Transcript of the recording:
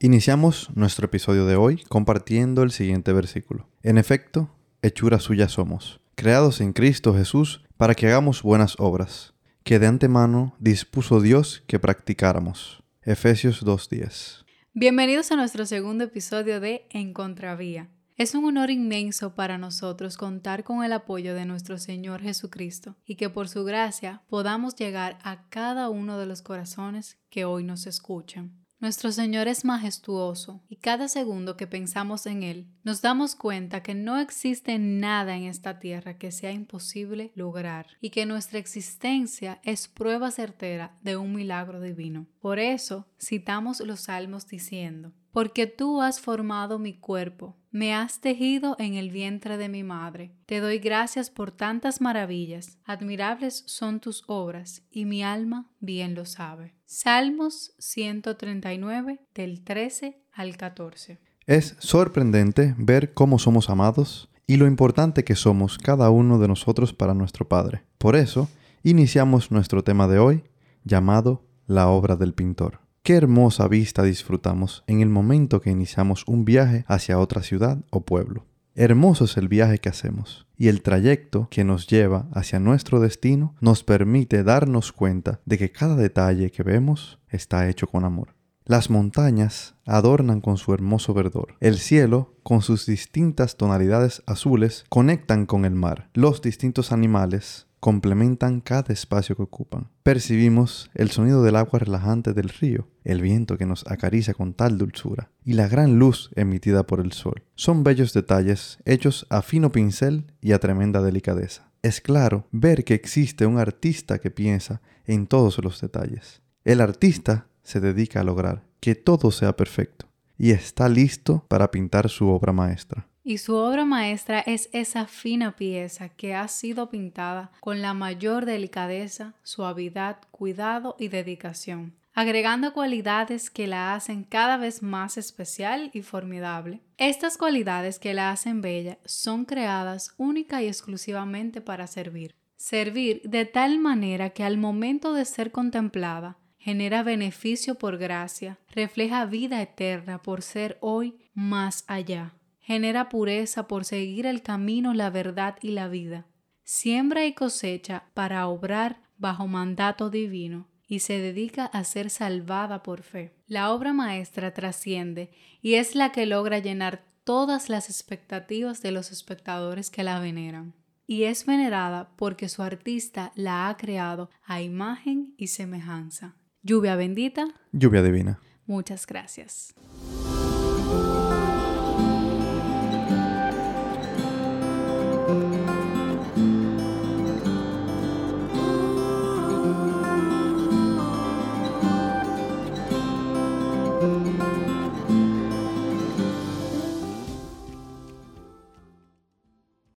Iniciamos nuestro episodio de hoy compartiendo el siguiente versículo. En efecto, hechura suya somos, creados en Cristo Jesús para que hagamos buenas obras, que de antemano dispuso Dios que practicáramos. Efesios 2.10. Bienvenidos a nuestro segundo episodio de En Contravía. Es un honor inmenso para nosotros contar con el apoyo de nuestro Señor Jesucristo y que por su gracia podamos llegar a cada uno de los corazones que hoy nos escuchan. Nuestro Señor es majestuoso y cada segundo que pensamos en Él nos damos cuenta que no existe nada en esta tierra que sea imposible lograr y que nuestra existencia es prueba certera de un milagro divino. Por eso citamos los salmos diciendo, porque tú has formado mi cuerpo, me has tejido en el vientre de mi madre. Te doy gracias por tantas maravillas, admirables son tus obras, y mi alma bien lo sabe. Salmos 139 del 13 al 14. Es sorprendente ver cómo somos amados y lo importante que somos cada uno de nosotros para nuestro Padre. Por eso, iniciamos nuestro tema de hoy, llamado La obra del pintor. Qué hermosa vista disfrutamos en el momento que iniciamos un viaje hacia otra ciudad o pueblo. Hermoso es el viaje que hacemos y el trayecto que nos lleva hacia nuestro destino nos permite darnos cuenta de que cada detalle que vemos está hecho con amor. Las montañas adornan con su hermoso verdor. El cielo, con sus distintas tonalidades azules, conectan con el mar. Los distintos animales complementan cada espacio que ocupan. Percibimos el sonido del agua relajante del río, el viento que nos acaricia con tal dulzura, y la gran luz emitida por el sol. Son bellos detalles hechos a fino pincel y a tremenda delicadeza. Es claro ver que existe un artista que piensa en todos los detalles. El artista se dedica a lograr que todo sea perfecto y está listo para pintar su obra maestra. Y su obra maestra es esa fina pieza que ha sido pintada con la mayor delicadeza, suavidad, cuidado y dedicación, agregando cualidades que la hacen cada vez más especial y formidable. Estas cualidades que la hacen bella son creadas única y exclusivamente para servir. Servir de tal manera que al momento de ser contemplada, genera beneficio por gracia, refleja vida eterna por ser hoy más allá genera pureza por seguir el camino, la verdad y la vida. Siembra y cosecha para obrar bajo mandato divino y se dedica a ser salvada por fe. La obra maestra trasciende y es la que logra llenar todas las expectativas de los espectadores que la veneran. Y es venerada porque su artista la ha creado a imagen y semejanza. Lluvia bendita. Lluvia divina. Muchas gracias.